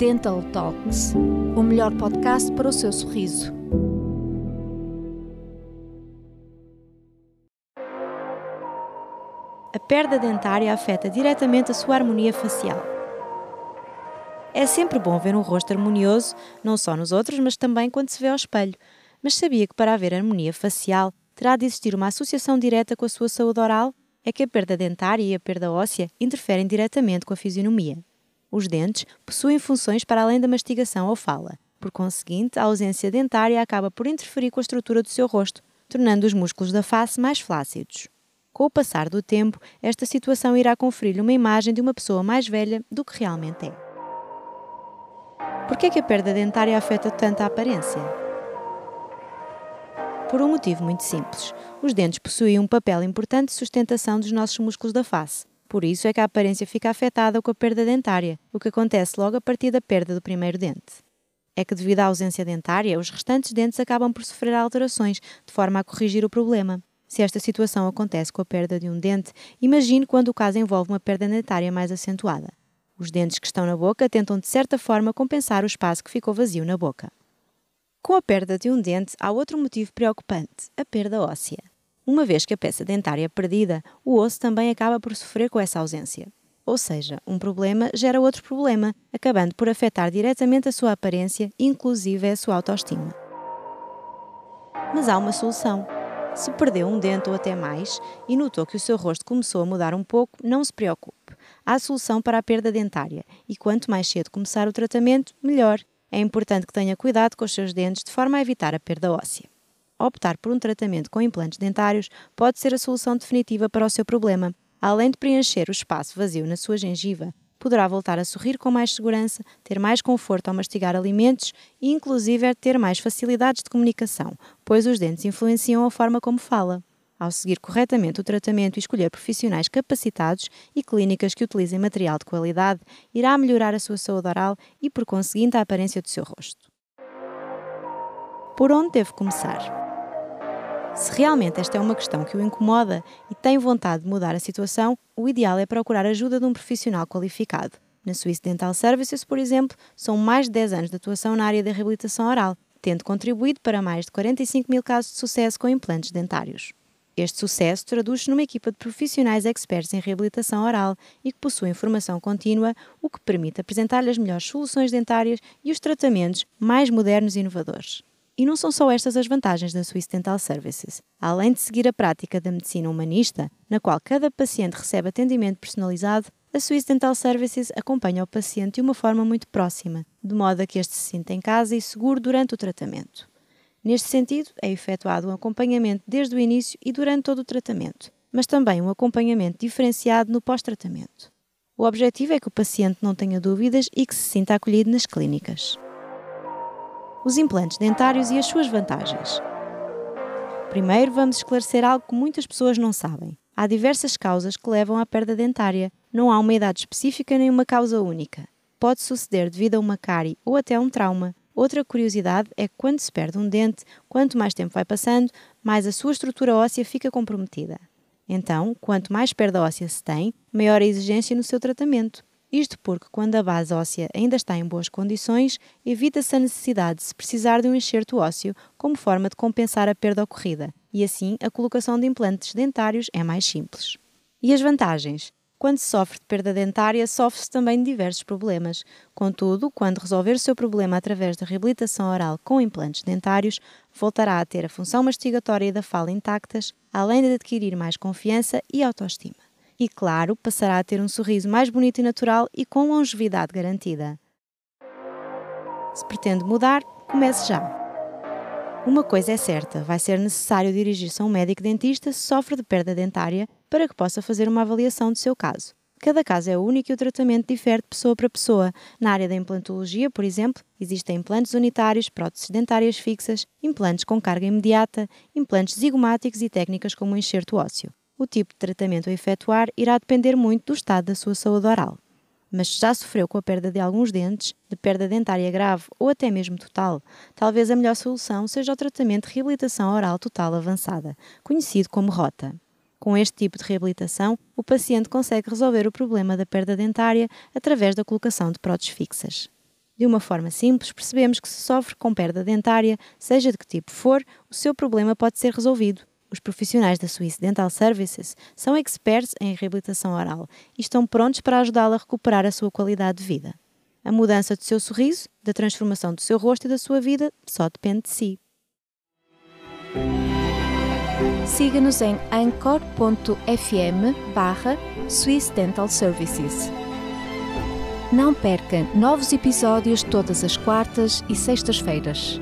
Dental Talks, o melhor podcast para o seu sorriso. A perda dentária afeta diretamente a sua harmonia facial. É sempre bom ver um rosto harmonioso, não só nos outros, mas também quando se vê ao espelho. Mas sabia que para haver harmonia facial terá de existir uma associação direta com a sua saúde oral? É que a perda dentária e a perda óssea interferem diretamente com a fisionomia. Os dentes possuem funções para além da mastigação ou fala. Por conseguinte, a ausência dentária acaba por interferir com a estrutura do seu rosto, tornando os músculos da face mais flácidos. Com o passar do tempo, esta situação irá conferir-lhe uma imagem de uma pessoa mais velha do que realmente é. Por que é que a perda dentária afeta tanto a aparência? Por um motivo muito simples. Os dentes possuem um papel importante de sustentação dos nossos músculos da face. Por isso é que a aparência fica afetada com a perda dentária, o que acontece logo a partir da perda do primeiro dente. É que, devido à ausência dentária, os restantes dentes acabam por sofrer alterações, de forma a corrigir o problema. Se esta situação acontece com a perda de um dente, imagine quando o caso envolve uma perda dentária mais acentuada. Os dentes que estão na boca tentam de certa forma compensar o espaço que ficou vazio na boca. Com a perda de um dente, há outro motivo preocupante: a perda óssea. Uma vez que a peça dentária é perdida, o osso também acaba por sofrer com essa ausência. Ou seja, um problema gera outro problema, acabando por afetar diretamente a sua aparência, inclusive a sua autoestima. Mas há uma solução. Se perdeu um dente ou até mais e notou que o seu rosto começou a mudar um pouco, não se preocupe. Há solução para a perda dentária e quanto mais cedo começar o tratamento, melhor. É importante que tenha cuidado com os seus dentes de forma a evitar a perda óssea. Optar por um tratamento com implantes dentários pode ser a solução definitiva para o seu problema. Além de preencher o espaço vazio na sua gengiva, poderá voltar a sorrir com mais segurança, ter mais conforto ao mastigar alimentos e, inclusive, ter mais facilidades de comunicação, pois os dentes influenciam a forma como fala. Ao seguir corretamente o tratamento e escolher profissionais capacitados e clínicas que utilizem material de qualidade, irá melhorar a sua saúde oral e, por conseguinte, a aparência do seu rosto. Por onde deve começar? Se realmente esta é uma questão que o incomoda e tem vontade de mudar a situação, o ideal é procurar ajuda de um profissional qualificado. Na Swiss Dental Services, por exemplo, são mais de 10 anos de atuação na área da reabilitação oral, tendo contribuído para mais de 45 mil casos de sucesso com implantes dentários. Este sucesso traduz-se numa equipa de profissionais expertos em reabilitação oral e que possuem formação contínua, o que permite apresentar-lhe as melhores soluções dentárias e os tratamentos mais modernos e inovadores. E não são só estas as vantagens da Swiss Dental Services. Além de seguir a prática da medicina humanista, na qual cada paciente recebe atendimento personalizado, a Swiss Dental Services acompanha o paciente de uma forma muito próxima, de modo a que este se sinta em casa e seguro durante o tratamento. Neste sentido, é efetuado um acompanhamento desde o início e durante todo o tratamento, mas também um acompanhamento diferenciado no pós-tratamento. O objetivo é que o paciente não tenha dúvidas e que se sinta acolhido nas clínicas os implantes dentários e as suas vantagens. Primeiro, vamos esclarecer algo que muitas pessoas não sabem. Há diversas causas que levam à perda dentária. Não há uma idade específica nem uma causa única. Pode suceder devido a uma cárie ou até a um trauma. Outra curiosidade é que quando se perde um dente, quanto mais tempo vai passando, mais a sua estrutura óssea fica comprometida. Então, quanto mais perda óssea se tem, maior a exigência no seu tratamento. Isto porque, quando a base óssea ainda está em boas condições, evita-se a necessidade de se precisar de um enxerto ósseo como forma de compensar a perda ocorrida, e assim a colocação de implantes dentários é mais simples. E as vantagens? Quando se sofre de perda dentária, sofre-se também de diversos problemas. Contudo, quando resolver o seu problema através da reabilitação oral com implantes dentários, voltará a ter a função mastigatória e da fala intactas, além de adquirir mais confiança e autoestima e, claro, passará a ter um sorriso mais bonito e natural e com longevidade garantida. Se pretende mudar, comece já. Uma coisa é certa, vai ser necessário dirigir-se a um médico dentista se sofre de perda dentária para que possa fazer uma avaliação do seu caso. Cada caso é único e o tratamento difere de pessoa para pessoa. Na área da implantologia, por exemplo, existem implantes unitários, próteses dentárias fixas, implantes com carga imediata, implantes zigomáticos e técnicas como o enxerto ósseo o tipo de tratamento a efetuar irá depender muito do estado da sua saúde oral. Mas se já sofreu com a perda de alguns dentes, de perda dentária grave ou até mesmo total, talvez a melhor solução seja o tratamento de reabilitação oral total avançada, conhecido como ROTA. Com este tipo de reabilitação, o paciente consegue resolver o problema da perda dentária através da colocação de próteses fixas. De uma forma simples, percebemos que se sofre com perda dentária, seja de que tipo for, o seu problema pode ser resolvido. Os profissionais da Swiss Dental Services são experts em reabilitação oral e estão prontos para ajudá-la a recuperar a sua qualidade de vida. A mudança do seu sorriso, da transformação do seu rosto e da sua vida só depende de si. Siga-nos em anchor.fm barra Swiss Dental Services. Não perca novos episódios todas as quartas e sextas-feiras.